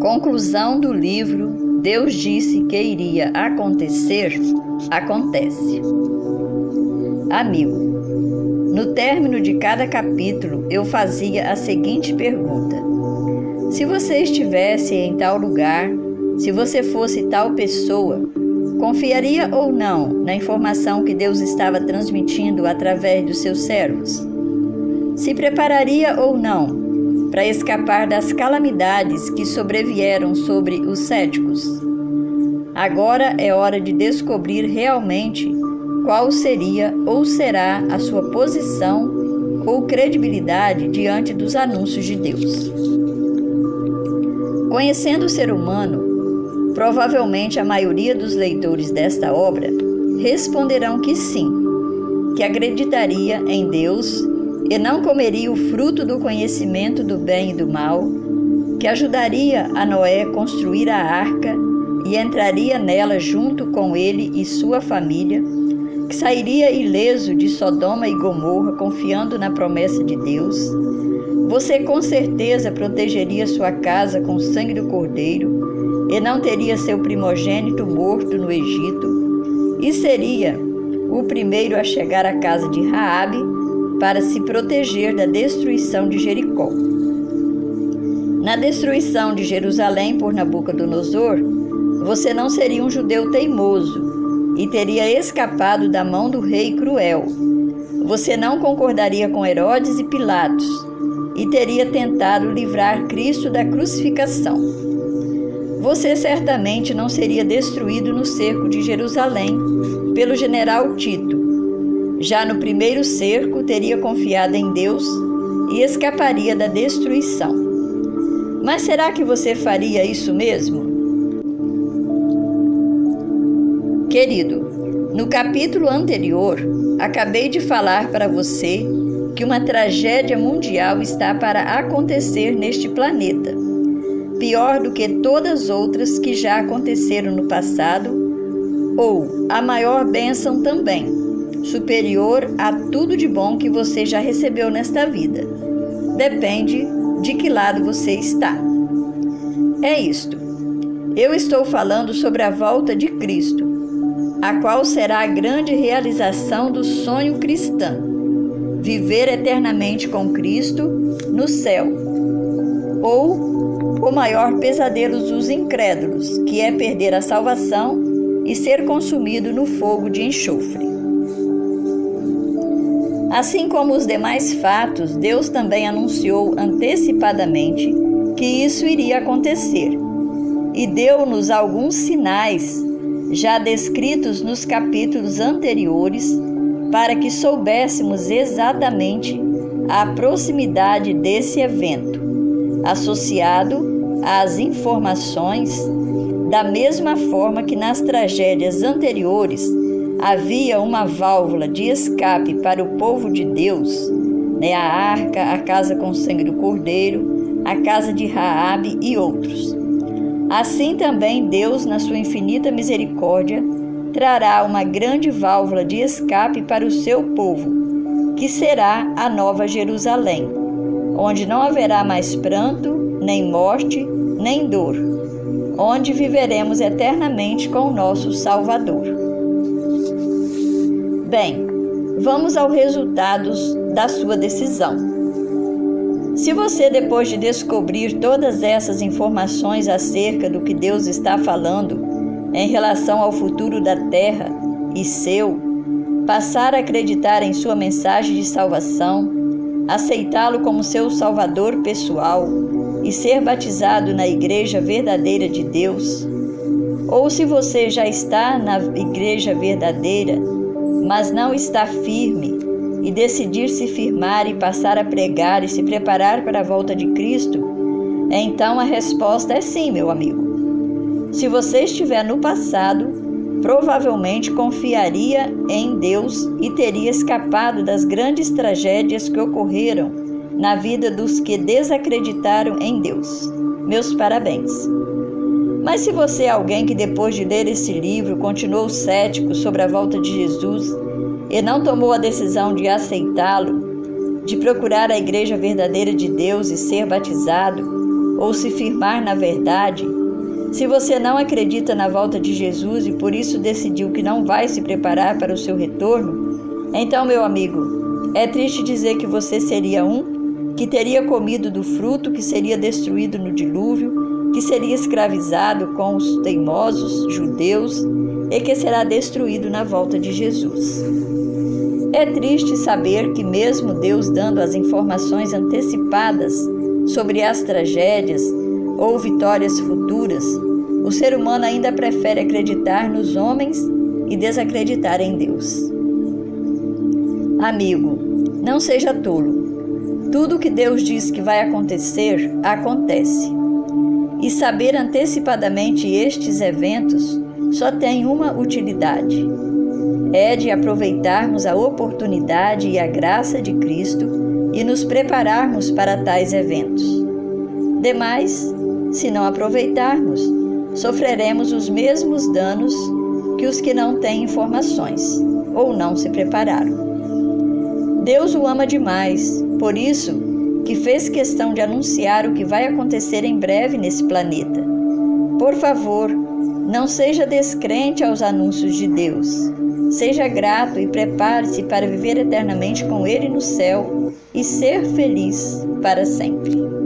Conclusão do livro Deus disse que iria acontecer, acontece. Amigo, no término de cada capítulo eu fazia a seguinte pergunta: Se você estivesse em tal lugar, se você fosse tal pessoa, confiaria ou não na informação que Deus estava transmitindo através dos seus servos? Se prepararia ou não para escapar das calamidades que sobrevieram sobre os céticos. Agora é hora de descobrir realmente qual seria ou será a sua posição ou credibilidade diante dos anúncios de Deus. Conhecendo o ser humano, provavelmente a maioria dos leitores desta obra responderão que sim, que acreditaria em Deus e não comeria o fruto do conhecimento do bem e do mal, que ajudaria a Noé construir a arca e entraria nela junto com ele e sua família, que sairia ileso de Sodoma e Gomorra confiando na promessa de Deus. Você com certeza protegeria sua casa com o sangue do cordeiro e não teria seu primogênito morto no Egito, e seria o primeiro a chegar à casa de Raabe para se proteger da destruição de Jericó. Na destruição de Jerusalém por Nabucodonosor, você não seria um judeu teimoso e teria escapado da mão do rei cruel. Você não concordaria com Herodes e Pilatos e teria tentado livrar Cristo da crucificação. Você certamente não seria destruído no cerco de Jerusalém pelo general Tito já no primeiro cerco, teria confiado em Deus e escaparia da destruição. Mas será que você faria isso mesmo? Querido, no capítulo anterior, acabei de falar para você que uma tragédia mundial está para acontecer neste planeta, pior do que todas as outras que já aconteceram no passado, ou a maior bênção também superior a tudo de bom que você já recebeu nesta vida. Depende de que lado você está. É isto. Eu estou falando sobre a volta de Cristo, a qual será a grande realização do sonho cristão: viver eternamente com Cristo no céu. Ou o maior pesadelo dos incrédulos, que é perder a salvação e ser consumido no fogo de enxofre. Assim como os demais fatos, Deus também anunciou antecipadamente que isso iria acontecer. E deu-nos alguns sinais já descritos nos capítulos anteriores para que soubéssemos exatamente a proximidade desse evento, associado às informações, da mesma forma que nas tragédias anteriores havia uma válvula de escape para o povo de Deus, né? a arca, a casa com sangue do cordeiro, a casa de Raabe e outros. Assim também Deus, na sua infinita misericórdia, trará uma grande válvula de escape para o seu povo, que será a nova Jerusalém, onde não haverá mais pranto, nem morte, nem dor, onde viveremos eternamente com o nosso Salvador. Bem, vamos aos resultados da sua decisão. Se você, depois de descobrir todas essas informações acerca do que Deus está falando em relação ao futuro da terra e seu, passar a acreditar em sua mensagem de salvação, aceitá-lo como seu salvador pessoal e ser batizado na igreja verdadeira de Deus, ou se você já está na igreja verdadeira, mas não está firme e decidir se firmar e passar a pregar e se preparar para a volta de Cristo, então a resposta é sim, meu amigo. Se você estiver no passado, provavelmente confiaria em Deus e teria escapado das grandes tragédias que ocorreram na vida dos que desacreditaram em Deus. Meus parabéns. Mas se você é alguém que depois de ler esse livro continuou cético sobre a volta de Jesus e não tomou a decisão de aceitá-lo, de procurar a igreja verdadeira de Deus e ser batizado, ou se firmar na verdade, se você não acredita na volta de Jesus e por isso decidiu que não vai se preparar para o seu retorno, então, meu amigo, é triste dizer que você seria um que teria comido do fruto que seria destruído no dilúvio, que seria escravizado com os teimosos judeus e que será destruído na volta de Jesus. É triste saber que, mesmo Deus dando as informações antecipadas sobre as tragédias ou vitórias futuras, o ser humano ainda prefere acreditar nos homens e desacreditar em Deus. Amigo, não seja tolo. Tudo que Deus diz que vai acontecer, acontece. E saber antecipadamente estes eventos só tem uma utilidade: é de aproveitarmos a oportunidade e a graça de Cristo e nos prepararmos para tais eventos. Demais, se não aproveitarmos, sofreremos os mesmos danos que os que não têm informações ou não se prepararam. Deus o ama demais, por isso que fez questão de anunciar o que vai acontecer em breve nesse planeta. Por favor, não seja descrente aos anúncios de Deus. Seja grato e prepare-se para viver eternamente com Ele no céu e ser feliz para sempre.